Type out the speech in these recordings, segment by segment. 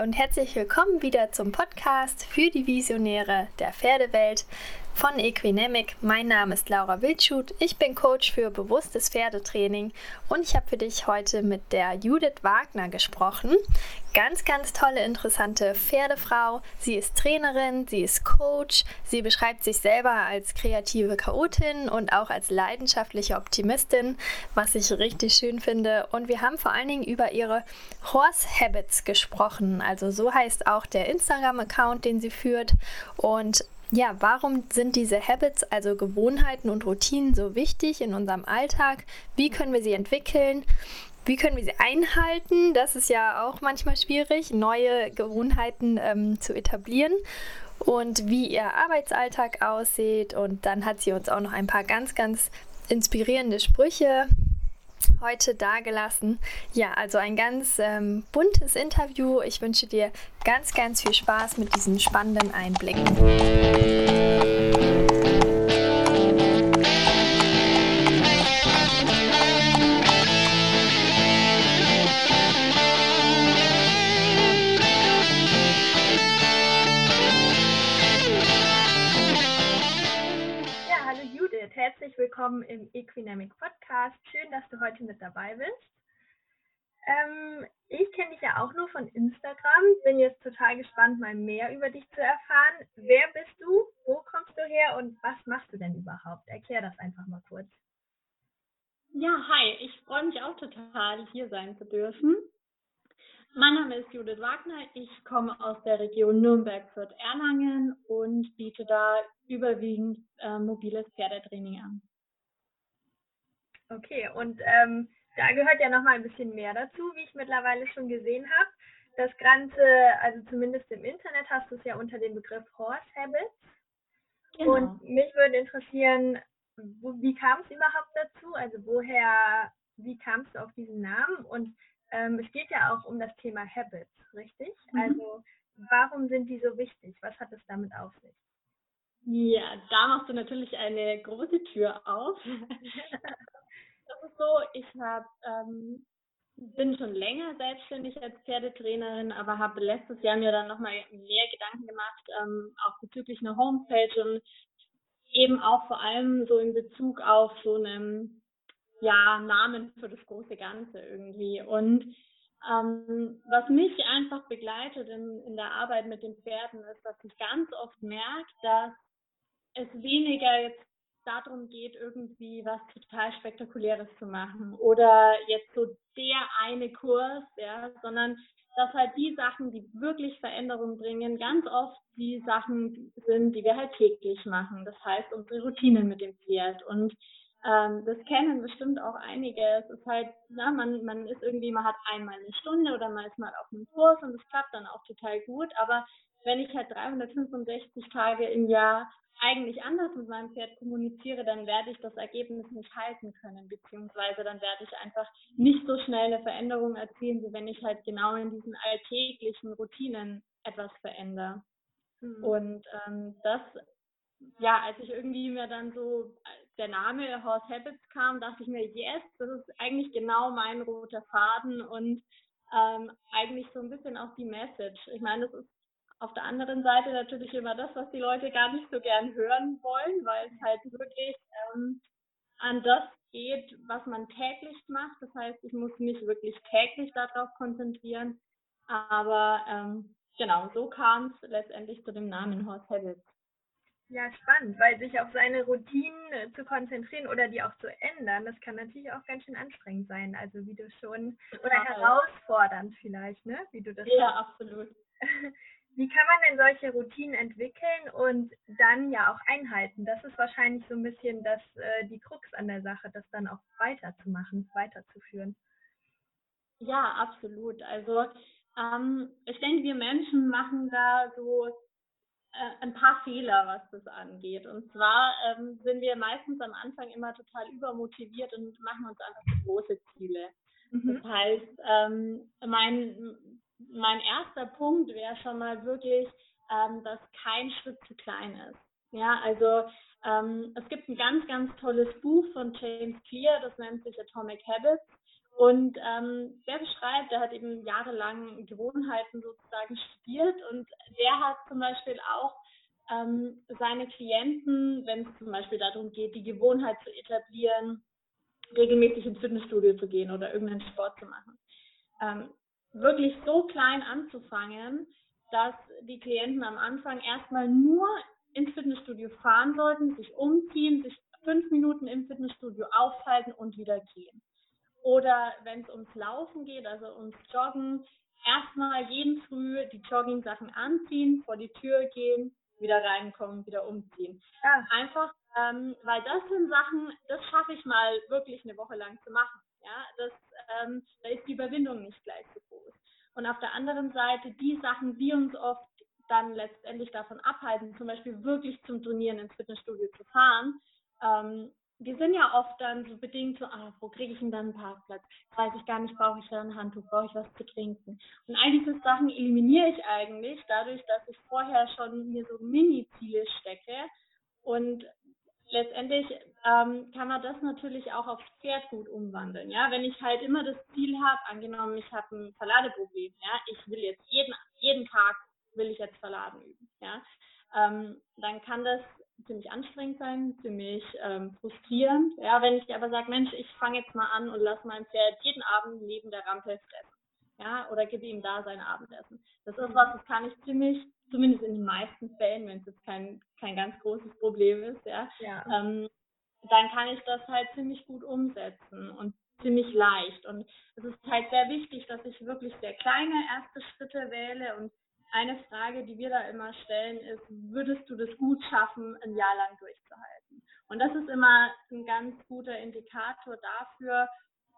Und herzlich willkommen wieder zum Podcast für die Visionäre der Pferdewelt von Equinemic. Mein Name ist Laura Wildschut. Ich bin Coach für bewusstes Pferdetraining und ich habe für dich heute mit der Judith Wagner gesprochen. Ganz, ganz tolle, interessante Pferdefrau. Sie ist Trainerin, sie ist Coach. Sie beschreibt sich selber als kreative Chaotin und auch als leidenschaftliche Optimistin, was ich richtig schön finde. Und wir haben vor allen Dingen über ihre Horse Habits gesprochen. Also so heißt auch der Instagram-Account, den sie führt. Und ja, warum sind diese Habits, also Gewohnheiten und Routinen so wichtig in unserem Alltag? Wie können wir sie entwickeln? Wie können wir sie einhalten? Das ist ja auch manchmal schwierig, neue Gewohnheiten ähm, zu etablieren. Und wie ihr Arbeitsalltag aussieht. Und dann hat sie uns auch noch ein paar ganz, ganz inspirierende Sprüche heute dagelassen. Ja, also ein ganz ähm, buntes Interview. Ich wünsche dir ganz, ganz viel Spaß mit diesen spannenden Einblicken. herzlich willkommen im Equinamic Podcast. Schön, dass du heute mit dabei bist. Ähm, ich kenne dich ja auch nur von Instagram. Bin jetzt total gespannt, mal mehr über dich zu erfahren. Wer bist du? Wo kommst du her und was machst du denn überhaupt? Erklär das einfach mal kurz. Ja, hi. Ich freue mich auch total, hier sein zu dürfen. Mein Name ist Judith Wagner. Ich komme aus der Region Nürnberg-Fürth-Erlangen und biete da überwiegend äh, mobiles Pferdetraining an. Okay, und ähm, da gehört ja noch mal ein bisschen mehr dazu, wie ich mittlerweile schon gesehen habe. Das Ganze, also zumindest im Internet hast du es ja unter dem Begriff Horse Habits. Genau. Und mich würde interessieren, wo, wie kam es überhaupt dazu? Also woher, wie kamst du auf diesen Namen? Und ähm, es geht ja auch um das Thema Habits, richtig? Mhm. Also warum sind die so wichtig? Was hat es damit auf sich? Ja, da machst du natürlich eine große Tür auf. ist so, ich habe ähm, bin schon länger selbstständig als Pferdetrainerin, aber habe letztes Jahr mir dann nochmal mehr Gedanken gemacht, ähm, auch bezüglich einer Homepage und eben auch vor allem so in Bezug auf so einen ja, Namen für das große Ganze irgendwie. Und ähm, was mich einfach begleitet in, in der Arbeit mit den Pferden ist, dass ich ganz oft merke, dass es weniger jetzt darum geht, irgendwie was total Spektakuläres zu machen oder jetzt so der eine Kurs, ja, sondern dass halt die Sachen, die wirklich Veränderung bringen, ganz oft die Sachen sind, die wir halt täglich machen. Das heißt, unsere Routinen mit dem Pferd und ähm, das kennen bestimmt auch einige. Es ist halt, na, man, man ist irgendwie, man hat einmal eine Stunde oder man ist mal auf einem Kurs und es klappt dann auch total gut. Aber wenn ich halt 365 Tage im Jahr eigentlich anders mit meinem Pferd kommuniziere, dann werde ich das Ergebnis nicht halten können, beziehungsweise dann werde ich einfach nicht so schnell eine Veränderung erzielen, wie wenn ich halt genau in diesen alltäglichen Routinen etwas verändere. Mhm. Und ähm, das, ja, als ich irgendwie mir dann so der Name Horse Habits kam, dachte ich mir, yes, das ist eigentlich genau mein roter Faden und ähm, eigentlich so ein bisschen auch die Message. Ich meine, das ist auf der anderen Seite natürlich immer das, was die Leute gar nicht so gern hören wollen, weil es halt wirklich ähm, an das geht, was man täglich macht. Das heißt, ich muss mich wirklich täglich darauf konzentrieren. Aber ähm, genau, so kam es letztendlich zu dem Namen Horse Habits. Ja, spannend, weil sich auf seine Routinen äh, zu konzentrieren oder die auch zu ändern, das kann natürlich auch ganz schön anstrengend sein. Also wie du schon, oder ja, herausfordernd vielleicht, ne? Wie du das Ja, schon. absolut. Wie kann man denn solche Routinen entwickeln und dann ja auch einhalten? Das ist wahrscheinlich so ein bisschen das, äh, die Krux an der Sache, das dann auch weiterzumachen, weiterzuführen. Ja, absolut. Also ähm, ich denke, wir Menschen machen da so äh, ein paar Fehler, was das angeht. Und zwar ähm, sind wir meistens am Anfang immer total übermotiviert und machen uns einfach so große Ziele. Mhm. Das heißt, ähm, mein, mein erster Punkt wäre schon mal wirklich, ähm, dass kein Schritt zu klein ist. Ja, also ähm, es gibt ein ganz, ganz tolles Buch von James Clear, das nennt sich Atomic Habits. Und ähm, der beschreibt, der hat eben jahrelang Gewohnheiten sozusagen studiert und der hat zum Beispiel auch ähm, seine Klienten, wenn es zum Beispiel darum geht, die Gewohnheit zu etablieren, regelmäßig ins Fitnessstudio zu gehen oder irgendeinen Sport zu machen, ähm, wirklich so klein anzufangen, dass die Klienten am Anfang erstmal nur ins Fitnessstudio fahren sollten, sich umziehen, sich fünf Minuten im Fitnessstudio aufhalten und wieder gehen. Oder wenn es ums Laufen geht, also ums Joggen, erstmal jeden Früh die Jogging-Sachen anziehen, vor die Tür gehen, wieder reinkommen, wieder umziehen. Ja. Einfach, ähm, weil das sind Sachen, das schaffe ich mal wirklich eine Woche lang zu machen. Ja, das, ähm, da ist die Überwindung nicht gleich. Und auf der anderen Seite die Sachen, die uns oft dann letztendlich davon abhalten, zum Beispiel wirklich zum Trainieren ins Fitnessstudio zu fahren, ähm, wir sind ja oft dann so bedingt so, ah, wo kriege ich denn dann einen Parkplatz? Weiß ich gar nicht, brauche ich da ein Handtuch, brauche ich was zu trinken? Und all diese Sachen eliminiere ich eigentlich dadurch, dass ich vorher schon mir so Mini-Ziele stecke. Und letztendlich ähm, kann man das natürlich auch aufs Pferd gut umwandeln. Ja, wenn ich halt immer das Ziel habe, angenommen, ich habe ein Verladeproblem, ja, ich will jetzt jeden, jeden Tag will ich jetzt Verladen üben, ja, ähm, dann kann das ziemlich anstrengend sein, ziemlich ähm, frustrierend. Ja, wenn ich aber sage, Mensch, ich fange jetzt mal an und lasse mein Pferd jeden Abend neben der Rampe fressen. Ja, oder gebe ihm da sein Abendessen. Das ist was, das kann ich ziemlich, zumindest in den meisten Fällen, wenn es jetzt kein, kein ganz großes Problem ist, ja, ja. Ähm, dann kann ich das halt ziemlich gut umsetzen und ziemlich leicht. Und es ist halt sehr wichtig, dass ich wirklich sehr kleine erste Schritte wähle und eine Frage, die wir da immer stellen, ist, würdest du das gut schaffen, ein Jahr lang durchzuhalten? Und das ist immer ein ganz guter Indikator dafür,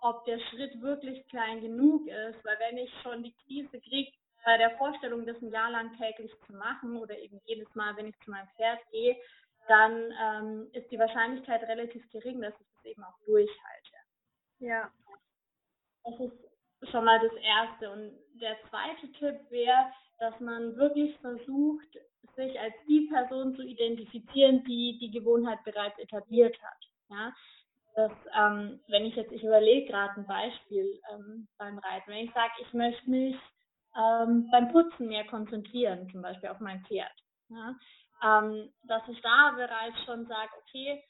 ob der Schritt wirklich klein genug ist, weil wenn ich schon die Krise kriege, bei der Vorstellung, das ein Jahr lang täglich zu machen oder eben jedes Mal, wenn ich zu meinem Pferd gehe, dann ähm, ist die Wahrscheinlichkeit relativ gering, dass ich das eben auch durchhalte. Ja. Das ist schon mal das Erste. Und der zweite Tipp wäre, dass man wirklich versucht, sich als die Person zu identifizieren, die die Gewohnheit bereits etabliert hat. Ja? Dass, ähm, wenn ich jetzt, ich überlege gerade ein Beispiel ähm, beim Reiten, wenn ich sage, ich möchte mich ähm, beim Putzen mehr konzentrieren, zum Beispiel auf mein Pferd, ja? Ähm, dass ich da bereits schon sage, okay,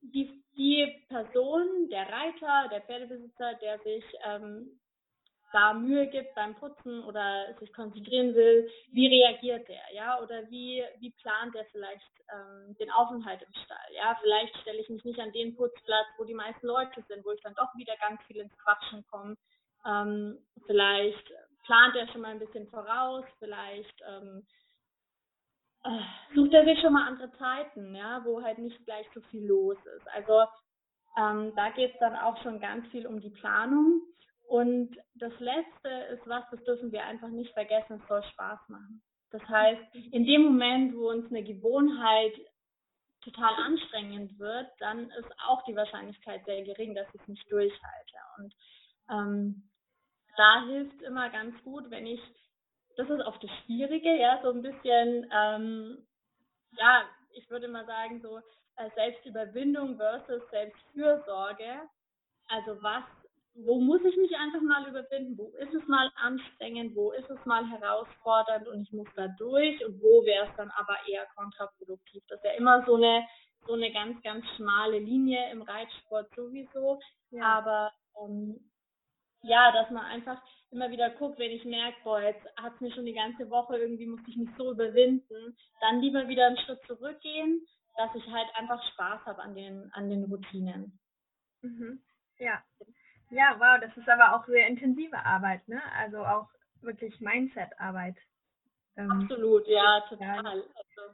die, die Person, der Reiter, der Pferdebesitzer, der sich ähm, da Mühe gibt beim Putzen oder sich konzentrieren will, wie reagiert der, ja, oder wie, wie plant er vielleicht ähm, den Aufenthalt im Stall, ja, vielleicht stelle ich mich nicht an den Putzplatz, wo die meisten Leute sind, wo ich dann doch wieder ganz viel ins Quatschen komme, ähm, vielleicht plant er schon mal ein bisschen voraus, vielleicht ähm, äh, sucht er sich schon mal andere Zeiten, ja, wo halt nicht gleich so viel los ist. Also ähm, da geht es dann auch schon ganz viel um die Planung und das Letzte ist was, das dürfen wir einfach nicht vergessen, es soll Spaß machen. Das heißt, in dem Moment, wo uns eine Gewohnheit total anstrengend wird, dann ist auch die Wahrscheinlichkeit sehr gering, dass ich es nicht durchhalte. Und ähm, da hilft immer ganz gut, wenn ich, das ist oft das Schwierige, ja, so ein bisschen, ähm, ja, ich würde mal sagen, so äh, Selbstüberwindung versus Selbstfürsorge. Also was wo muss ich mich einfach mal überwinden? Wo ist es mal anstrengend? Wo ist es mal herausfordernd und ich muss da durch? Und wo wäre es dann aber eher kontraproduktiv? Das ist ja immer so eine, so eine ganz, ganz schmale Linie im Reitsport sowieso. Ja. Aber ähm, ja, dass man einfach immer wieder guckt, wenn ich merke, boah, jetzt hat es mir schon die ganze Woche irgendwie, muss ich mich so überwinden, dann lieber wieder einen Schritt zurückgehen, dass ich halt einfach Spaß habe an den, an den Routinen. Mhm. Ja, ja, wow, das ist aber auch sehr intensive Arbeit, ne? Also auch wirklich Mindset-Arbeit. Ähm, Absolut, ja, total. Also,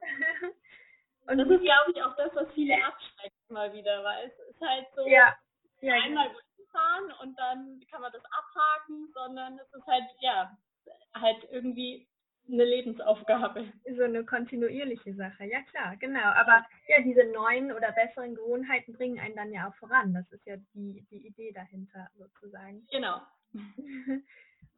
und das ist, glaube ich, auch das, was viele abschreckt mal wieder, weil es ist halt so ja, ja, einmal fahren und dann kann man das abhaken, sondern es ist halt, ja, halt irgendwie eine Lebensaufgabe. So eine kontinuierliche Sache, ja klar, genau. Aber ja, diese neuen oder besseren Gewohnheiten bringen einen dann ja auch voran. Das ist ja die, die Idee dahinter sozusagen. Genau.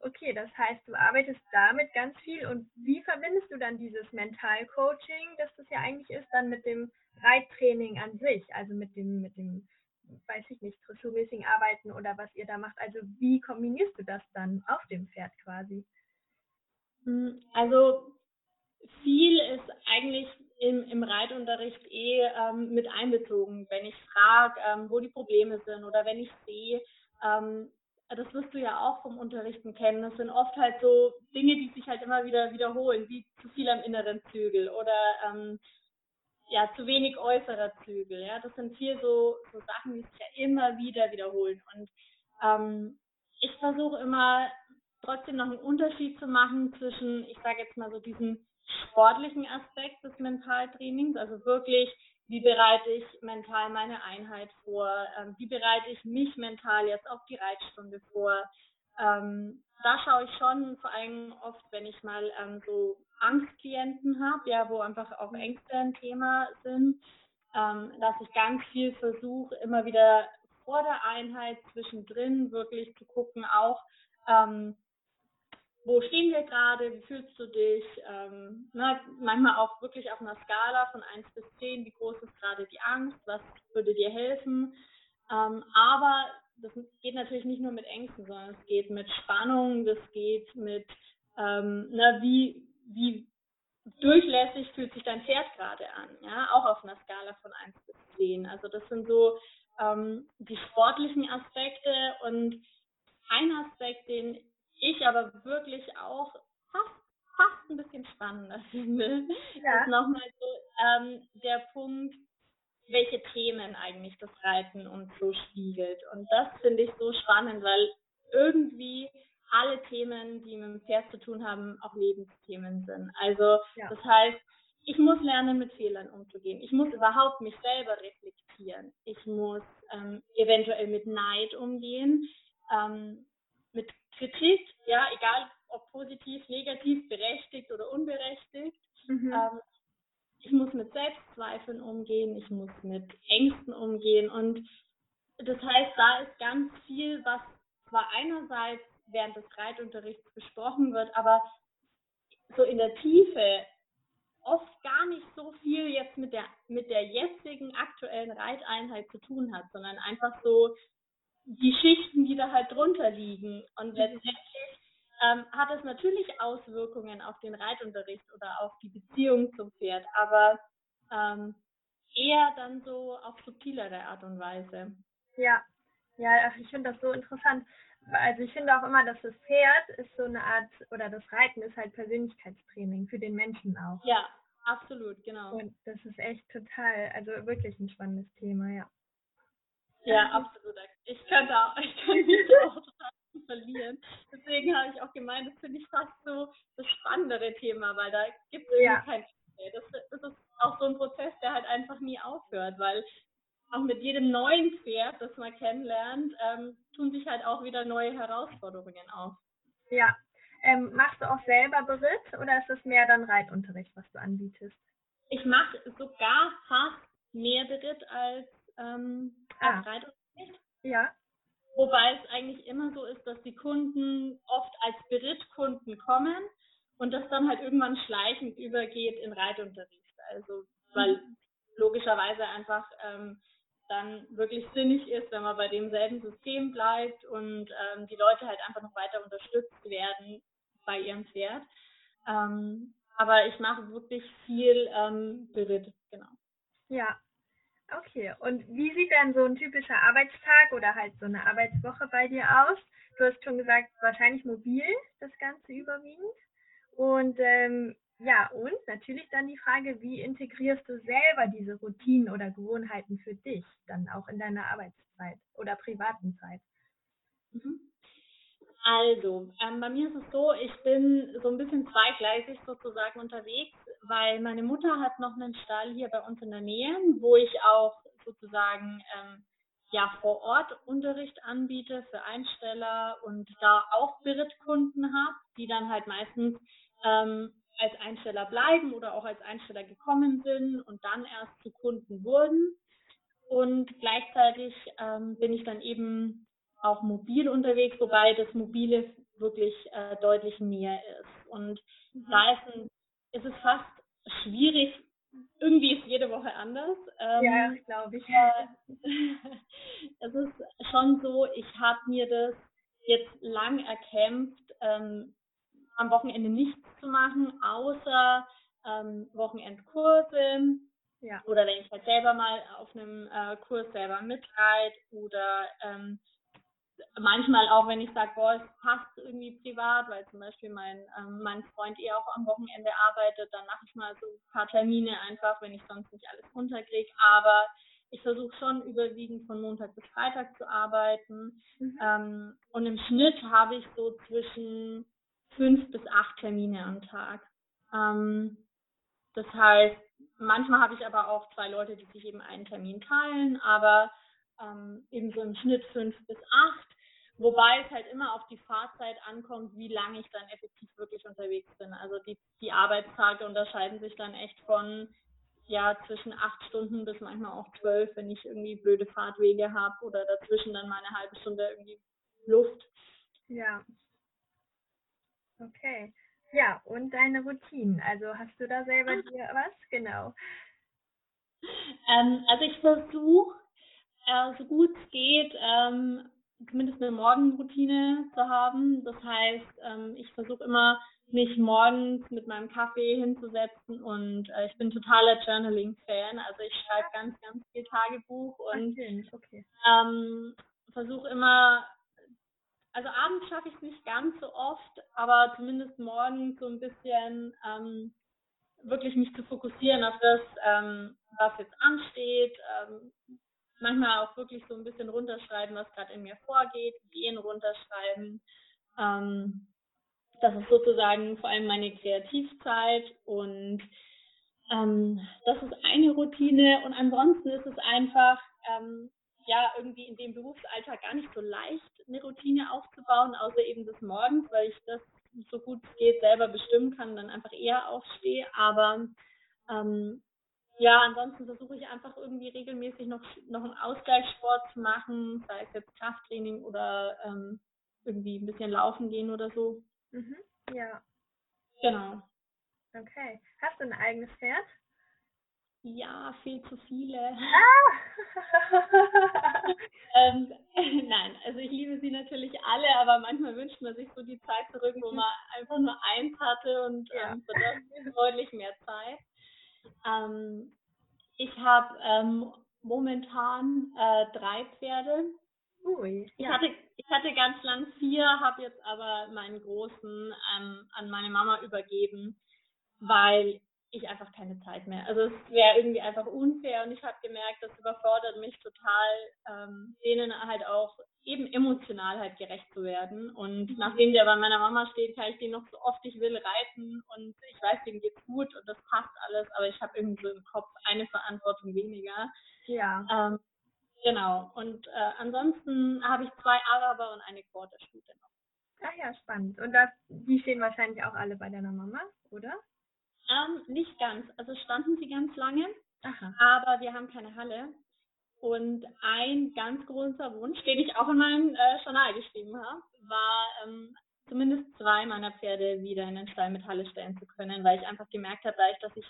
Okay, das heißt, du arbeitest damit ganz viel und wie verbindest du dann dieses Mental-Coaching, das das ja eigentlich ist, dann mit dem Reittraining an sich, also mit dem, mit dem weiß ich nicht, dressurmäßigen arbeiten oder was ihr da macht. Also wie kombinierst du das dann auf dem Pferd quasi? Hm, also viel ist eigentlich im, im Reitunterricht eh ähm, mit einbezogen, wenn ich frage, ähm, wo die Probleme sind oder wenn ich sehe, ähm, das wirst du ja auch vom Unterrichten kennen. Das sind oft halt so Dinge, die sich halt immer wieder wiederholen, wie zu viel am inneren Zügel oder ähm, ja, zu wenig äußerer Zügel. Ja, das sind viel so, so Sachen, die sich ja immer wieder wiederholen. Und ähm, ich versuche immer trotzdem noch einen Unterschied zu machen zwischen, ich sage jetzt mal so diesen sportlichen Aspekt des Mentaltrainings, also wirklich wie bereite ich mental meine Einheit vor? Ähm, wie bereite ich mich mental jetzt auf die Reitstunde vor? Ähm, da schaue ich schon vor allem oft, wenn ich mal ähm, so Angstklienten habe, ja, wo einfach auch Ängste ein Thema sind, ähm, dass ich ganz viel versuche, immer wieder vor der Einheit zwischendrin wirklich zu gucken, auch ähm, wo stehen wir gerade, wie fühlst du dich, ähm, ne, manchmal auch wirklich auf einer Skala von 1 bis 10, wie groß ist gerade die Angst, was würde dir helfen. Ähm, aber das geht natürlich nicht nur mit Ängsten, sondern es geht mit Spannung, das geht mit, ähm, na, wie, wie durchlässig fühlt sich dein Pferd gerade an, ja, auch auf einer Skala von 1 bis 10. Also das sind so ähm, die sportlichen Aspekte und ein Aspekt, den ich aber wirklich auch fast, fast ein bisschen spannender finde, ja. ist nochmal so ähm, der Punkt, welche Themen eigentlich das Reiten uns so spiegelt. Und das finde ich so spannend, weil irgendwie alle Themen, die mit dem Pferd zu tun haben, auch Lebensthemen sind. Also ja. das heißt, ich muss lernen, mit Fehlern umzugehen. Ich muss überhaupt mich selber reflektieren. Ich muss ähm, eventuell mit Neid umgehen. Ähm, mit Kritik, ja, egal ob positiv, negativ, berechtigt oder unberechtigt. Mhm. Ähm, ich muss mit Selbstzweifeln umgehen, ich muss mit Ängsten umgehen und das heißt, da ist ganz viel, was zwar einerseits während des Reitunterrichts besprochen wird, aber so in der Tiefe oft gar nicht so viel jetzt mit der mit der jetzigen aktuellen Reiteinheit zu tun hat, sondern einfach so die Schichten, die da halt drunter liegen. Und letztendlich ähm, hat es natürlich Auswirkungen auf den Reitunterricht oder auf die Beziehung zum Pferd, aber ähm, eher dann so auf subtilere Art und Weise. Ja, ja, ich finde das so interessant. Also ich finde auch immer, dass das Pferd ist so eine Art, oder das Reiten ist halt Persönlichkeitstraining für den Menschen auch. Ja, absolut, genau. Und das ist echt total, also wirklich ein spannendes Thema, ja. Ja, absolut. Ich könnte auch, ich könnte auch total verlieren. Deswegen habe ich auch gemeint, das finde ich fast so das spannendere Thema, weil da gibt es ja. kein. Das, das ist auch so ein Prozess, der halt einfach nie aufhört, weil auch mit jedem neuen Pferd, das man kennenlernt, ähm, tun sich halt auch wieder neue Herausforderungen auf. Ja. Ähm, machst du auch selber Beritt oder ist es mehr dann Reitunterricht, was du anbietest? Ich mache sogar fast mehr Beritt als ähm, ah. Reitunterricht. Ja. Wobei es eigentlich immer so ist, dass die Kunden oft als Berittkunden kommen und das dann halt irgendwann schleichend übergeht in Reitunterricht. Also weil logischerweise einfach ähm, dann wirklich sinnig ist, wenn man bei demselben System bleibt und ähm, die Leute halt einfach noch weiter unterstützt werden bei ihrem Pferd. Ähm, aber ich mache wirklich viel ähm, Beritt, genau. Ja, Okay, und wie sieht dann so ein typischer Arbeitstag oder halt so eine Arbeitswoche bei dir aus? Du hast schon gesagt, wahrscheinlich mobil, das Ganze überwiegend. Und ähm, ja, und natürlich dann die Frage, wie integrierst du selber diese Routinen oder Gewohnheiten für dich dann auch in deiner Arbeitszeit oder privaten Zeit? Mhm. Also, ähm, bei mir ist es so, ich bin so ein bisschen zweigleisig sozusagen unterwegs, weil meine Mutter hat noch einen Stall hier bei uns in der Nähe, wo ich auch sozusagen ähm, ja vor Ort Unterricht anbiete für Einsteller und da auch Berittkunden habe, die dann halt meistens ähm, als Einsteller bleiben oder auch als Einsteller gekommen sind und dann erst zu Kunden wurden. Und gleichzeitig ähm, bin ich dann eben auch mobil unterwegs, wobei das Mobile wirklich äh, deutlich näher ist. Und mhm. da ist, ein, ist es fast schwierig, irgendwie ist jede Woche anders. Ähm, ja, glaube ich. es ist schon so, ich habe mir das jetzt lang erkämpft, ähm, am Wochenende nichts zu machen, außer ähm, Wochenendkurse. Ja. Oder wenn ich halt selber mal auf einem äh, Kurs selber mitreite oder ähm, manchmal auch, wenn ich sage, boah, es passt irgendwie privat, weil zum Beispiel mein, ähm, mein Freund eh auch am Wochenende arbeitet, dann mache ich mal so ein paar Termine einfach, wenn ich sonst nicht alles runterkriege. Aber ich versuche schon überwiegend von Montag bis Freitag zu arbeiten. Mhm. Ähm, und im Schnitt habe ich so zwischen fünf bis acht Termine am Tag. Ähm, das heißt, manchmal habe ich aber auch zwei Leute, die sich eben einen Termin teilen, aber ähm, eben so im Schnitt fünf bis acht. Wobei es halt immer auf die Fahrzeit ankommt, wie lange ich dann effektiv wirklich unterwegs bin. Also die, die Arbeitstage unterscheiden sich dann echt von ja zwischen acht Stunden bis manchmal auch zwölf, wenn ich irgendwie blöde Fahrtwege habe oder dazwischen dann mal eine halbe Stunde irgendwie Luft. Ja. Okay. Ja, und deine Routinen. Also hast du da selber ah. dir was? Genau. Ähm, also ich versuche, äh, so gut es geht, ähm, zumindest eine Morgenroutine zu haben. Das heißt, ähm, ich versuche immer, mich morgens mit meinem Kaffee hinzusetzen und äh, ich bin totaler Journaling-Fan. Also ich schreibe ganz, ganz viel Tagebuch und okay. ähm, versuche immer, also abends schaffe ich es nicht ganz so oft, aber zumindest morgens so ein bisschen ähm, wirklich mich zu fokussieren auf das, ähm, was jetzt ansteht, ähm, manchmal auch wirklich so ein bisschen runterschreiben, was gerade in mir vorgeht, Ideen runterschreiben. Ähm, das ist sozusagen vor allem meine Kreativzeit und ähm, das ist eine Routine und ansonsten ist es einfach ähm, ja irgendwie in dem Berufsalltag gar nicht so leicht, eine Routine aufzubauen, außer eben des Morgens, weil ich das so gut es geht selber bestimmen kann, dann einfach eher aufstehe. Aber ähm, ja, ansonsten versuche ich einfach irgendwie regelmäßig noch, noch einen Ausgleichssport zu machen, sei es jetzt Krafttraining oder ähm, irgendwie ein bisschen laufen gehen oder so. Mhm. Ja. Genau. Okay. Hast du ein eigenes Pferd? Ja, viel zu viele. Ah! ähm, nein, also ich liebe sie natürlich alle, aber manchmal wünscht man sich so die Zeit zurück, wo man einfach nur eins hatte und ja. ähm, deutlich mehr Zeit. Ähm, ich habe ähm, momentan äh, drei Pferde. Ui, ich, hatte, ich hatte ganz lang vier, habe jetzt aber meinen großen ähm, an meine Mama übergeben, weil ich einfach keine Zeit mehr. Also es wäre irgendwie einfach unfair und ich habe gemerkt, das überfordert mich total, ähm, denen halt auch eben emotional halt gerecht zu werden. Und mhm. nachdem der bei meiner Mama steht, kann ich den noch so oft ich will reiten und ich weiß, dem geht's gut und das passt alles, aber ich habe irgendwie so im Kopf eine Verantwortung weniger. Ja. Ähm, genau. Und äh, ansonsten habe ich zwei Araber und eine Quarterstute noch. Ach ja, spannend. Und das, die stehen wahrscheinlich auch alle bei deiner Mama, oder? Ähm, nicht ganz. Also standen sie ganz lange, Aha. aber wir haben keine Halle. Und ein ganz großer Wunsch, den ich auch in meinem äh, Journal geschrieben habe, war ähm, zumindest zwei meiner Pferde wieder in den Stall mit Halle stellen zu können, weil ich einfach gemerkt habe, dadurch, dass ich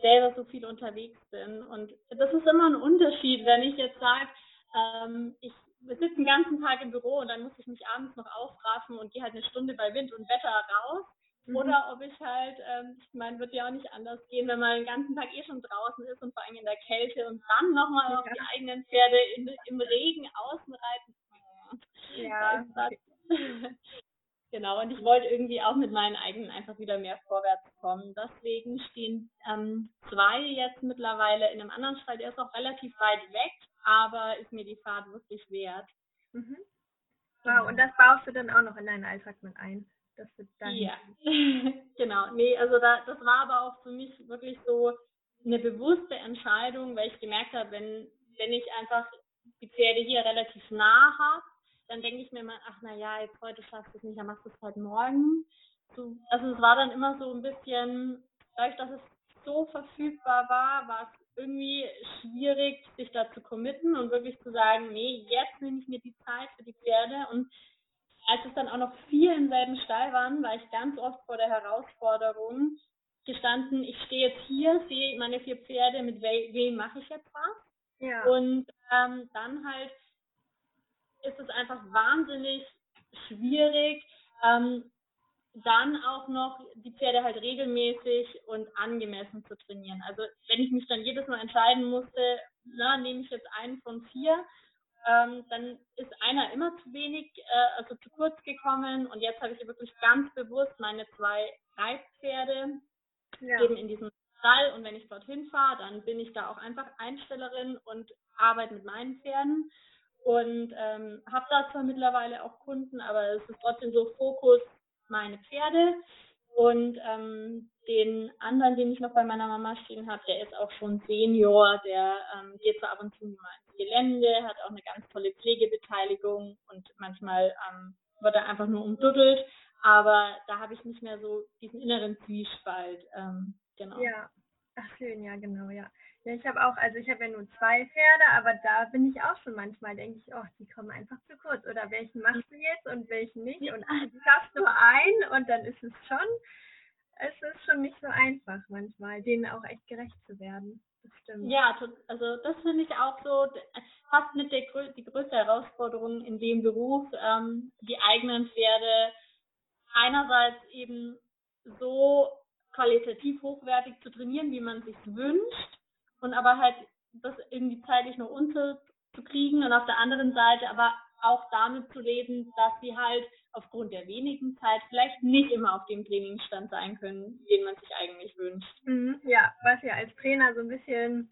selber so viel unterwegs bin. Und das ist immer ein Unterschied, wenn ich jetzt sage, ähm, ich sitze den ganzen Tag im Büro und dann muss ich mich abends noch aufraffen und gehe halt eine Stunde bei Wind und Wetter raus. Mhm. Oder ob ich halt, ähm, ich meine, wird ja auch nicht anders gehen, wenn man den ganzen Tag eh schon draußen ist und vor allem in der Kälte und dann nochmal ja. auf die eigenen Pferde in, im Regen außen reiten. Ja. genau, und ich wollte irgendwie auch mit meinen eigenen einfach wieder mehr vorwärts kommen. Deswegen stehen ähm, zwei jetzt mittlerweile in einem anderen Stall, der ist auch relativ weit weg, aber ist mir die Fahrt wirklich wert. Mhm. Wow, und das baust du dann auch noch in deinen Alltag mit ein? Das wird dann ja, genau. Nee, also da, das war aber auch für mich wirklich so eine bewusste Entscheidung, weil ich gemerkt habe, wenn, wenn ich einfach die Pferde hier relativ nah habe, dann denke ich mir immer, ach na ja, jetzt heute schaffst du es nicht, dann machst du es halt morgen. So, also es war dann immer so ein bisschen, dadurch, dass es so verfügbar war, war es irgendwie schwierig, sich da zu committen und wirklich zu sagen, nee, jetzt nehme ich mir die Zeit für die Pferde und als es dann auch noch vier im selben Stall waren, war ich ganz oft vor der Herausforderung, gestanden, ich stehe jetzt hier, sehe meine vier Pferde, mit we wem mache ich jetzt was? Ja. Und ähm, dann halt ist es einfach wahnsinnig schwierig, ähm, dann auch noch die Pferde halt regelmäßig und angemessen zu trainieren. Also wenn ich mich dann jedes Mal entscheiden musste, na, nehme ich jetzt einen von vier, ähm, dann ist einer immer zu wenig, äh, also zu kurz gekommen. Und jetzt habe ich wirklich ganz bewusst meine zwei Reitpferde ja. eben in diesem Stall. Und wenn ich dorthin fahre, dann bin ich da auch einfach Einstellerin und arbeite mit meinen Pferden. Und ähm, habe da zwar mittlerweile auch Kunden, aber es ist trotzdem so Fokus meine Pferde und ähm, den anderen, den ich noch bei meiner Mama stehen habe, der ist auch schon Senior, der ähm, geht so ab und zu mal ins Gelände, hat auch eine ganz tolle Pflegebeteiligung und manchmal ähm, wird er einfach nur umduddelt, aber da habe ich nicht mehr so diesen inneren Zwiespalt, ähm, genau. Ja, ach schön, ja genau, ja. Ja, ich habe auch, also ich habe ja nur zwei Pferde, aber da bin ich auch schon manchmal, denke ich, oh, die kommen einfach zu kurz. Oder welchen machst du jetzt und welchen nicht? Und du schaffst nur einen und dann ist es schon, es ist schon nicht so einfach manchmal, denen auch echt gerecht zu werden. Das stimmt. Ja, also das finde ich auch so fast mit der die größte Herausforderung in dem Beruf, ähm, die eigenen Pferde einerseits eben so qualitativ hochwertig zu trainieren, wie man sich wünscht und aber halt das irgendwie zeitlich noch unterzukriegen und auf der anderen Seite aber auch damit zu leben, dass sie halt aufgrund der wenigen Zeit vielleicht nicht immer auf dem Trainingsstand sein können, den man sich eigentlich wünscht. Mhm, ja, was ja als Trainer so ein bisschen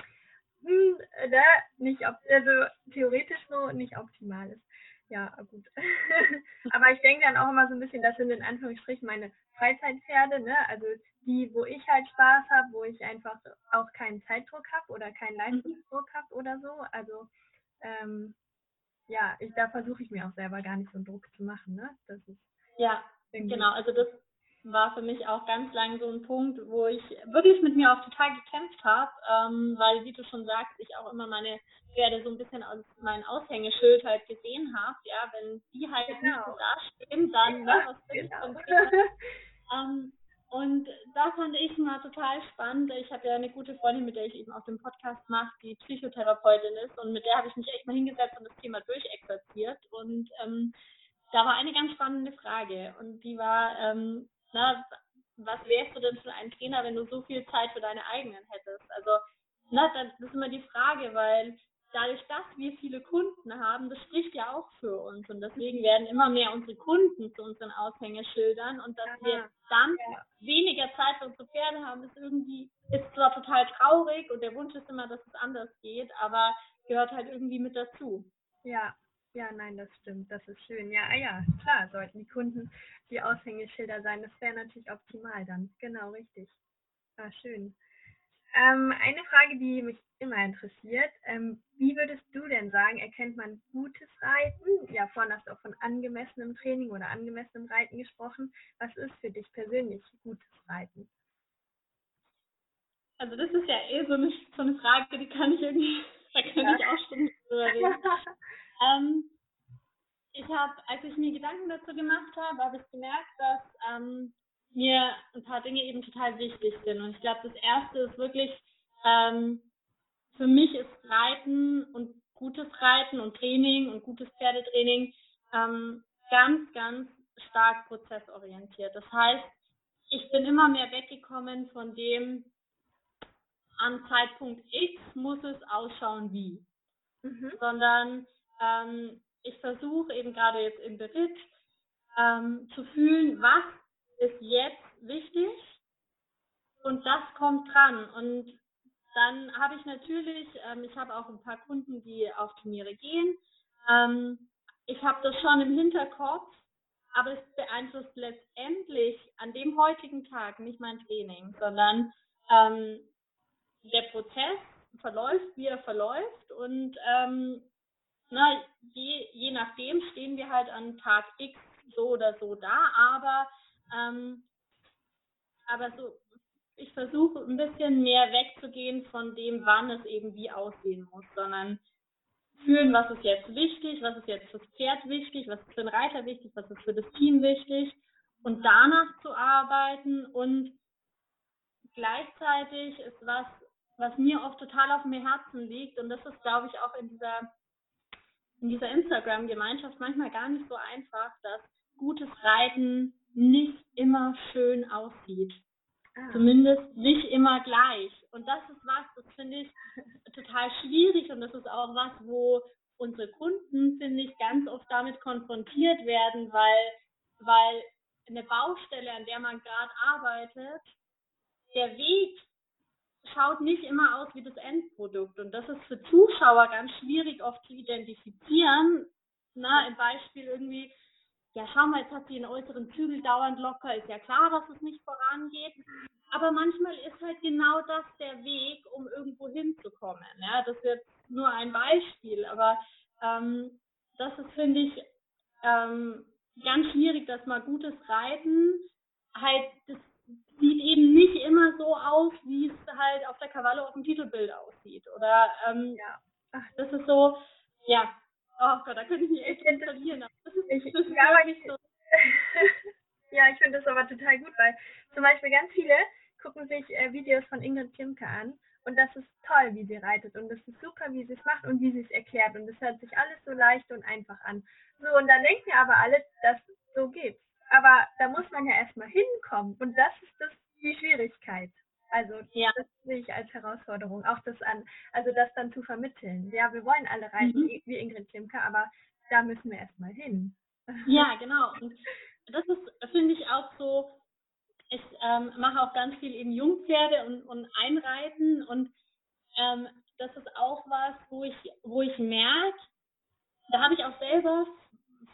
mh, hm, ne, nicht also theoretisch so nicht optimal ist. Ja, gut. aber ich denke dann auch immer so ein bisschen, das sind in Anführungsstrichen meine Freizeitpferde, ne? Also die, wo ich halt Spaß habe, wo ich einfach auch keinen Zeitdruck habe oder keinen mhm. Leistungsdruck habe oder so. Also ähm, ja, ich, da versuche ich mir auch selber gar nicht so einen Druck zu machen, ne? Das ist ja, genau. Also das war für mich auch ganz lange so ein Punkt, wo ich wirklich mit mir auch total gekämpft habe, ähm, weil, wie du schon sagst, ich auch immer meine Pferde so ein bisschen als mein Aushängeschild halt gesehen habe. Ja, wenn die halt genau. nicht so dastehen, dann, ne, was bin ich genau. ähm, und da fand ich mal total spannend. Ich habe ja eine gute Freundin, mit der ich eben auch den Podcast mache, die Psychotherapeutin ist und mit der habe ich mich echt mal hingesetzt und das Thema durchexerziert. Und ähm, da war eine ganz spannende Frage und die war, ähm, na, was wärst du denn für ein Trainer, wenn du so viel Zeit für deine eigenen hättest? Also, na, das ist immer die Frage, weil dadurch, dass wir viele Kunden haben, das spricht ja auch für uns. Und deswegen werden immer mehr unsere Kunden zu unseren Aushängeschildern. Und dass Aha. wir dann ja. weniger Zeit für unsere Pferde haben, ist irgendwie, ist zwar total traurig und der Wunsch ist immer, dass es anders geht, aber gehört halt irgendwie mit dazu. Ja, ja, nein, das stimmt. Das ist schön. Ja, ah ja, klar, sollten die Kunden die Aushängeschilder sein. Das wäre natürlich optimal dann. Genau, richtig. Ah, schön. Ähm, eine Frage, die mich immer interessiert. Ähm, wie würdest du denn sagen, erkennt man gutes Reiten? Ja, vorhin hast du auch von angemessenem Training oder angemessenem Reiten gesprochen. Was ist für dich persönlich gutes Reiten? Also das ist ja eh so eine, so eine Frage, die kann ich irgendwie, da kann ja. ich auch schon drüber reden. ähm, ich habe, als ich mir Gedanken dazu gemacht habe, habe ich gemerkt, dass ähm, mir ein paar Dinge eben total wichtig sind. Und ich glaube, das erste ist wirklich, ähm, für mich ist Reiten und gutes Reiten und Training und gutes Pferdetraining ähm, ganz, ganz stark prozessorientiert. Das heißt, ich bin immer mehr weggekommen von dem, am Zeitpunkt X muss es ausschauen wie, mhm. sondern ähm, ich versuche eben gerade jetzt im Beritt ähm, zu fühlen, was ist jetzt wichtig und das kommt dran. Und dann habe ich natürlich, ähm, ich habe auch ein paar Kunden, die auf Turniere gehen. Ähm, ich habe das schon im Hinterkopf, aber es beeinflusst letztendlich an dem heutigen Tag nicht mein Training, sondern ähm, der Prozess verläuft, wie er verläuft und ähm, na, je, je nachdem stehen wir halt an Tag X so oder so da, aber ähm, aber so, ich versuche ein bisschen mehr wegzugehen von dem, wann es eben wie aussehen muss, sondern fühlen, was ist jetzt wichtig, was ist jetzt fürs Pferd wichtig, was ist für den Reiter wichtig, was ist für das Team wichtig und danach zu arbeiten und gleichzeitig ist was, was mir oft total auf dem Herzen liegt und das ist, glaube ich, auch in dieser, in dieser Instagram-Gemeinschaft manchmal gar nicht so einfach, dass gutes Reiten nicht immer schön aussieht. Ah. Zumindest nicht immer gleich. Und das ist was, das finde ich total schwierig und das ist auch was, wo unsere Kunden, finde ich, ganz oft damit konfrontiert werden, weil, weil eine Baustelle, an der man gerade arbeitet, der Weg schaut nicht immer aus wie das Endprodukt. Und das ist für Zuschauer ganz schwierig oft zu identifizieren. Na, im Beispiel irgendwie, ja, schau mal, jetzt hat sie einen äußeren Zügel dauernd locker, ist ja klar, dass es nicht vorangeht. Aber manchmal ist halt genau das der Weg, um irgendwo hinzukommen. Ja, das ist jetzt nur ein Beispiel, aber ähm, das ist, finde ich, ähm, ganz schwierig, dass mal gutes Reiten halt, das sieht eben nicht immer so aus, wie es halt auf der Cavallo auf dem Titelbild aussieht. Oder ähm, ja. Ach, das ist so, ja, oh Gott, da könnte ich mich echt verlieren. Das ist, ich, das ist ja, aber so. ja, ich finde das aber total gut, weil zum Beispiel ganz viele gucken sich äh, Videos von Ingrid Klimke an und das ist toll, wie sie reitet und das ist super, wie sie es macht und wie sie es erklärt und es hört sich alles so leicht und einfach an. So, und dann denken wir aber alle, dass so geht's. Aber da muss man ja erstmal hinkommen und das ist das, die Schwierigkeit. Also ja. das sehe ich als Herausforderung, auch das an, also das dann zu vermitteln. Ja, wir wollen alle reiten mhm. wie Ingrid Klimke, aber da müssen wir erstmal hin. Ja, genau. Und das ist, finde ich, auch so, ich ähm, mache auch ganz viel eben Jungpferde und, und Einreiten und ähm, das ist auch was, wo ich, wo ich merke, da habe ich auch selber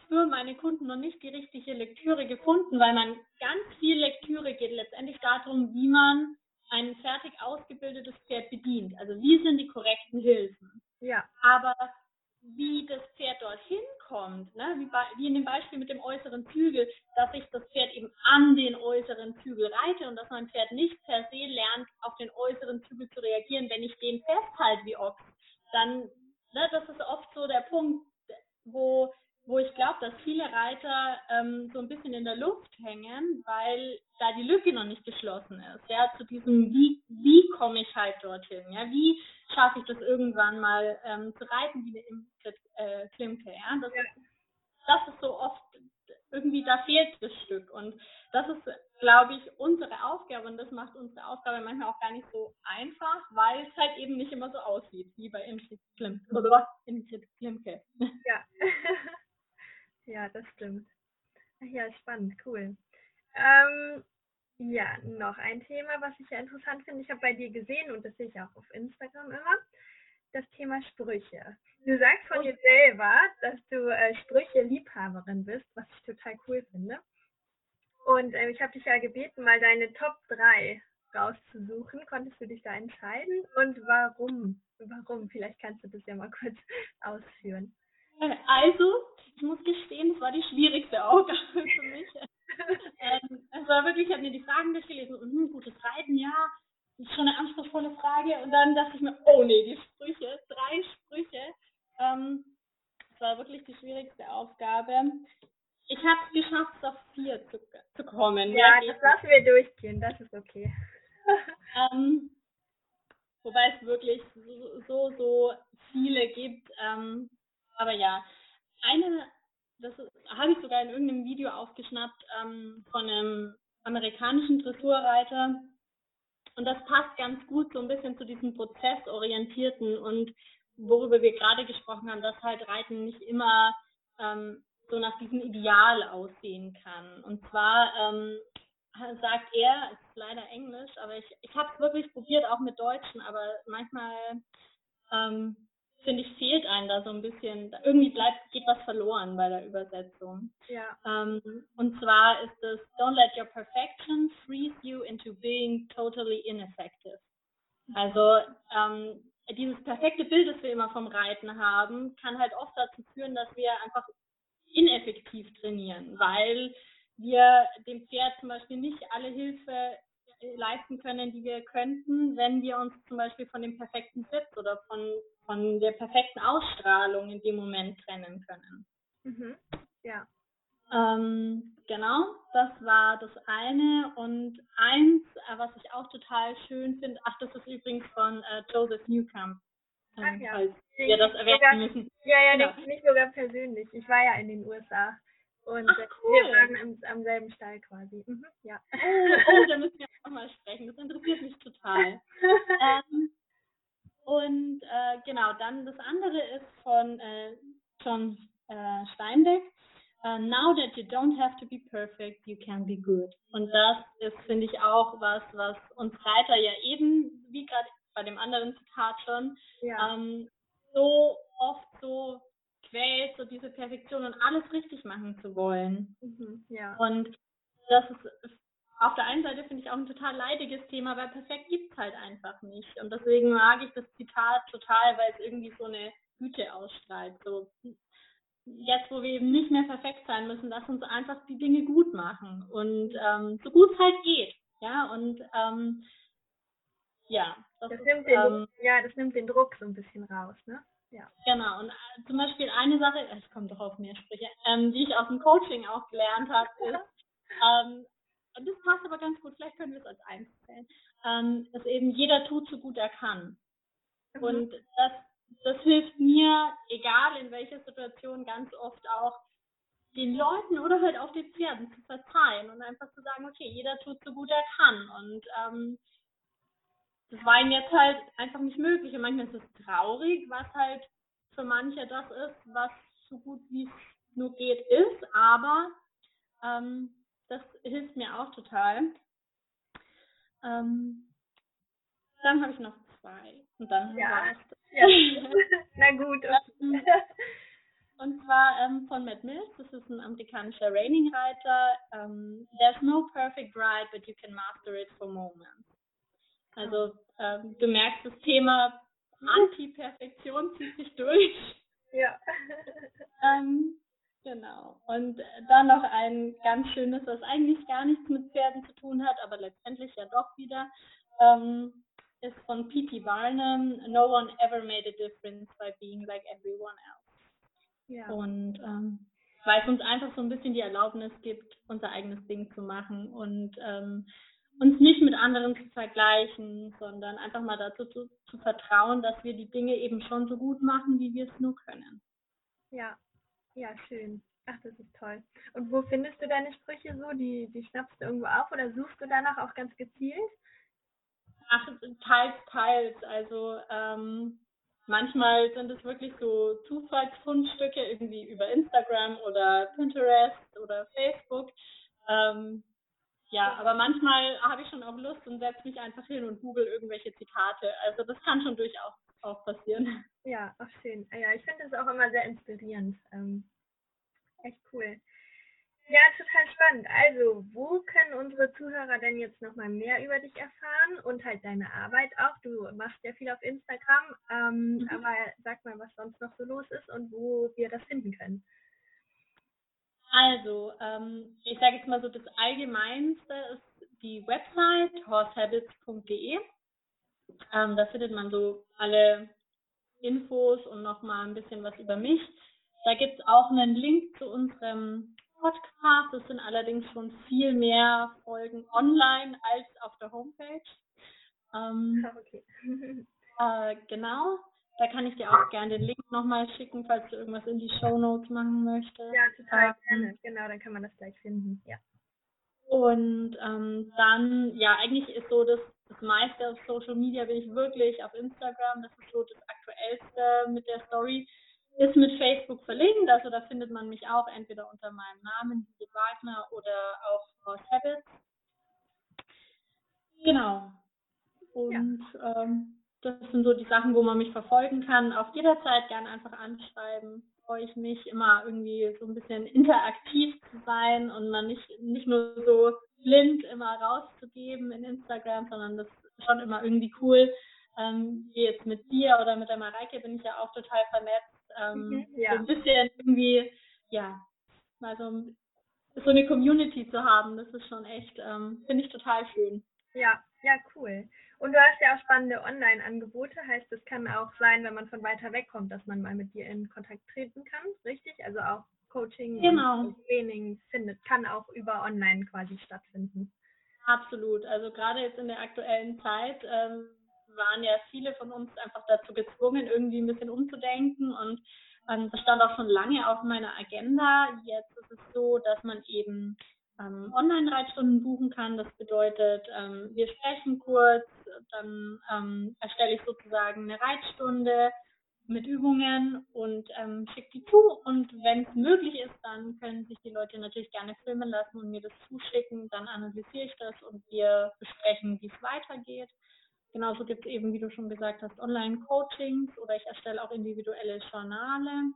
für meine Kunden noch nicht die richtige Lektüre gefunden, weil man ganz viel Lektüre geht letztendlich darum, wie man ein fertig ausgebildetes Pferd bedient. Also wie sind die korrekten Hilfen. Ja. Aber wie das Pferd dorthin kommt, ne? wie, wie in dem Beispiel mit dem äußeren Zügel, dass ich das Pferd eben an den äußeren Zügel reite und dass mein Pferd nicht per se lernt, auf den äußeren Zügel zu reagieren, wenn ich den festhalte wie Ochs, dann, ne, das ist oft so der Punkt, wo wo ich glaube, dass viele Reiter ähm, so ein bisschen in der Luft hängen, weil da die Lücke noch nicht geschlossen ist. Ja, zu diesem, wie, wie komme ich halt dorthin? Ja, wie schaffe ich das irgendwann mal ähm, zu reiten wie eine äh, Klimke? Ja, das, das ist so oft irgendwie, da fehlt das Stück. Und das ist, glaube ich, unsere Aufgabe und das macht unsere Aufgabe manchmal auch gar nicht so einfach, weil es halt eben nicht immer so aussieht, wie bei Ingrid Klimke. Oder was? Ingrid Klimke. Ja. Ja, das stimmt. Ach ja, spannend, cool. Ähm, ja, noch ein Thema, was ich ja interessant finde. Ich habe bei dir gesehen und das sehe ich auch auf Instagram immer, das Thema Sprüche. Du sagst von dir selber, dass du äh, Sprüche-Liebhaberin bist, was ich total cool finde. Und äh, ich habe dich ja gebeten, mal deine Top 3 rauszusuchen. Konntest du dich da entscheiden? Und warum? Warum? Vielleicht kannst du das ja mal kurz ausführen. Also, ich muss gestehen, das war die schwierigste Aufgabe für mich. ähm, es war wirklich, ich habe mir die Fragen durchgelesen und hm, gutes Reiten, ja, das ist schon eine anspruchsvolle Frage. Und dann dachte ich mir, oh nee, die Sprüche, drei Sprüche. Ähm, das war wirklich die schwierigste Aufgabe. Ich habe es geschafft, auf vier zu, zu kommen. Ja, ja das lassen wir durchgehen, das ist okay. ähm, wobei es wirklich so, so, so viele gibt. Ähm, aber ja, eine, das habe ich sogar in irgendeinem Video aufgeschnappt ähm, von einem amerikanischen Dressurreiter. Und das passt ganz gut so ein bisschen zu diesem prozessorientierten und worüber wir gerade gesprochen haben, dass halt Reiten nicht immer ähm, so nach diesem Ideal aussehen kann. Und zwar ähm, sagt er, es ist leider Englisch, aber ich, ich habe es wirklich probiert, auch mit Deutschen, aber manchmal ähm, finde ich, fehlt einem da so ein bisschen, irgendwie bleibt, geht was verloren bei der Übersetzung. Ja. Ähm, und zwar ist es, don't let your perfection freeze you into being totally ineffective. Also ähm, dieses perfekte Bild, das wir immer vom Reiten haben, kann halt oft dazu führen, dass wir einfach ineffektiv trainieren, weil wir dem Pferd zum Beispiel nicht alle Hilfe leisten können, die wir könnten, wenn wir uns zum Beispiel von dem perfekten Sitz oder von, von der perfekten Ausstrahlung in dem Moment trennen können. Mhm. Ja. Ähm, genau, das war das eine. Und eins, äh, was ich auch total schön finde, ach, das ist übrigens von äh, Joseph Newcomb. Ähm, ach ja. Falls wir das erwähnen müssen. Ja, ja, genau. nicht sogar persönlich. Ich war ja in den USA. Und ach, cool. wir waren am, am, selben Stall quasi. Mhm, ja. Oh, oh, da müssen wir auch mal sprechen. Das interessiert mich total. ähm, und äh, genau, dann das andere ist von äh, John äh, Steinbeck. Uh, now that you don't have to be perfect, you can be good. Und das ist, finde ich, auch was, was uns Reiter ja eben, wie gerade bei dem anderen Zitat schon, ja. ähm, so oft so quält, so diese Perfektion und alles richtig machen zu wollen. Mhm, ja. Und das ist auf der einen Seite finde ich auch ein total leidiges Thema, weil perfekt gibt es halt einfach nicht. Und deswegen mag ich das Zitat total, weil es irgendwie so eine Güte ausstrahlt. So, jetzt, wo wir eben nicht mehr perfekt sein müssen, lass uns einfach die Dinge gut machen und ähm, so gut es halt geht. Ja, und ähm, ja, das, das ist, nimmt den, ähm, ja, das nimmt den Druck so ein bisschen raus, ne? Ja. Genau, und äh, zum Beispiel eine Sache, es kommt doch auf mehr Sprüche, ähm, die ich aus dem Coaching auch gelernt habe, ist, ähm, und das passt aber ganz gut, vielleicht können wir es als eins zählen, ähm, dass eben jeder tut, so gut er kann. Mhm. Und das, das hilft mir, egal in welcher Situation, ganz oft auch den Leuten oder halt auch den Pferden zu verzeihen und einfach zu sagen, okay, jeder tut so gut er kann. Und ähm, das war ihnen jetzt halt einfach nicht möglich. Und manchmal ist es traurig, was halt für manche das ist, was so gut wie es nur geht ist. Aber ähm, das hilft mir auch total. Ähm, dann habe ich noch zwei. Und dann ja. ja. Na gut. Okay. Und zwar ähm, von Matt Mills, das ist ein amerikanischer Reining-Reiter. Um, There's no perfect ride, but you can master it for moments. Also ähm, du merkst, das Thema Anti-Perfektion zieht sich durch. Ja. ähm, Genau. Und dann noch ein ganz schönes, was eigentlich gar nichts mit Pferden zu tun hat, aber letztendlich ja doch wieder, ähm, ist von P.T. Barnum, No one ever made a difference by being like everyone else. Ja. Und ähm, weil es uns einfach so ein bisschen die Erlaubnis gibt, unser eigenes Ding zu machen und ähm, uns nicht mit anderen zu vergleichen, sondern einfach mal dazu zu, zu vertrauen, dass wir die Dinge eben schon so gut machen, wie wir es nur können. Ja, ja, schön. Ach, das ist toll. Und wo findest du deine Sprüche so? Die, die schnappst du irgendwo auf oder suchst du danach auch ganz gezielt? Ach, teils, teils. Also ähm, manchmal sind es wirklich so Zufallsfundstücke irgendwie über Instagram oder Pinterest oder Facebook. Ähm, ja, aber manchmal habe ich schon auch Lust und setze mich einfach hin und google irgendwelche Zitate. Also das kann schon durchaus auch passieren. Ja, auch schön. Ja, ich finde es auch immer sehr inspirierend. Ähm, echt cool. Ja, total spannend. Also, wo können unsere Zuhörer denn jetzt nochmal mehr über dich erfahren und halt deine Arbeit auch? Du machst ja viel auf Instagram, ähm, mhm. aber sag mal, was sonst noch so los ist und wo wir das finden können. Also, ähm, ich sage jetzt mal so, das Allgemeinste ist die Website horsehabits.de. Ähm, da findet man so alle Infos und nochmal ein bisschen was über mich. Da gibt es auch einen Link zu unserem Podcast. Es sind allerdings schon viel mehr Folgen online als auf der Homepage. Ähm, okay. äh, genau. Da kann ich dir auch gerne den Link nochmal schicken, falls du irgendwas in die Show Notes machen möchtest. Ja, total ähm, gerne. Genau, dann kann man das gleich finden. Ja. Und ähm, dann, ja, eigentlich ist so das das meiste auf Social Media bin ich wirklich auf Instagram. Das ist so das Aktuellste mit der Story. Ist mit Facebook verlinkt, also da findet man mich auch entweder unter meinem Namen, Judith Wagner, oder auch Horse Habits. Genau. Und ja. ähm, das sind so die Sachen, wo man mich verfolgen kann. Auf jederzeit gerne einfach anschreiben. Freue ich mich immer irgendwie so ein bisschen interaktiv zu sein und man nicht, nicht nur so blind immer rauszugeben in Instagram, sondern das ist schon immer irgendwie cool. Ähm, wie jetzt mit dir oder mit der Mareike bin ich ja auch total vernetzt. Ähm, mhm, ja. So ein bisschen irgendwie, ja, mal so, so eine Community zu haben, das ist schon echt, ähm, finde ich total schön. Ja, ja, cool. Und du hast ja auch spannende Online-Angebote, heißt, es kann auch sein, wenn man von weiter weg kommt, dass man mal mit dir in Kontakt treten kann, richtig? Also auch Coaching genau. und Training findet, kann auch über online quasi stattfinden. Absolut. Also gerade jetzt in der aktuellen Zeit ähm, waren ja viele von uns einfach dazu gezwungen, irgendwie ein bisschen umzudenken und ähm, das stand auch schon lange auf meiner Agenda. Jetzt ist es so, dass man eben ähm, Online-Reitstunden buchen kann. Das bedeutet, ähm, wir sprechen kurz, dann ähm, erstelle ich sozusagen eine Reitstunde mit Übungen und ähm, schicke die zu. Und wenn es möglich ist, dann können sich die Leute natürlich gerne filmen lassen und mir das zuschicken. Dann analysiere ich das und wir besprechen, wie es weitergeht. Genauso gibt es eben, wie du schon gesagt hast, Online-Coachings oder ich erstelle auch individuelle Journale.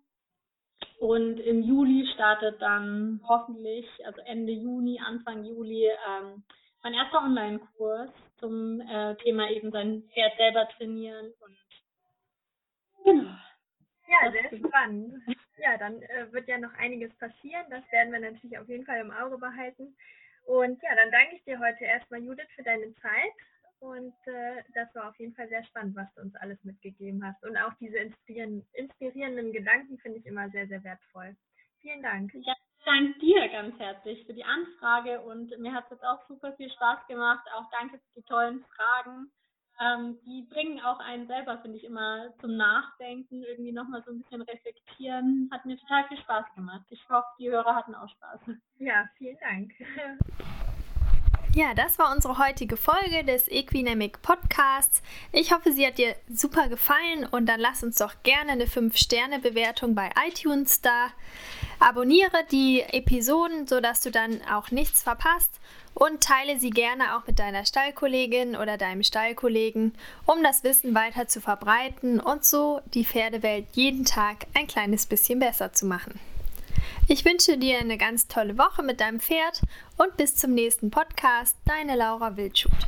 Und im Juli startet dann hoffentlich, also Ende Juni, Anfang Juli, ähm, mein erster Online-Kurs zum äh, Thema eben sein Pferd selber trainieren und genau. Ja, sehr spannend. Ja, dann äh, wird ja noch einiges passieren. Das werden wir natürlich auf jeden Fall im Auge behalten. Und ja, dann danke ich dir heute erstmal, Judith, für deine Zeit und äh, das war auf jeden Fall sehr spannend, was du uns alles mitgegeben hast. Und auch diese inspirieren, inspirierenden Gedanken finde ich immer sehr, sehr wertvoll. Vielen Dank. Ja, danke dir ganz herzlich für die Anfrage und mir hat es jetzt auch super viel Spaß gemacht. Auch danke für die tollen Fragen. Ähm, die bringen auch einen selber, finde ich, immer zum Nachdenken, irgendwie nochmal so ein bisschen reflektieren. Hat mir total viel Spaß gemacht. Ich hoffe, die Hörer hatten auch Spaß. Ja, vielen Dank. Ja, das war unsere heutige Folge des Equinemic Podcasts. Ich hoffe, sie hat dir super gefallen und dann lass uns doch gerne eine 5-Sterne-Bewertung bei iTunes da. Abonniere die Episoden, sodass du dann auch nichts verpasst und teile sie gerne auch mit deiner Stallkollegin oder deinem Stallkollegen, um das Wissen weiter zu verbreiten und so die Pferdewelt jeden Tag ein kleines bisschen besser zu machen. Ich wünsche dir eine ganz tolle Woche mit deinem Pferd und bis zum nächsten Podcast. Deine Laura Wildschut.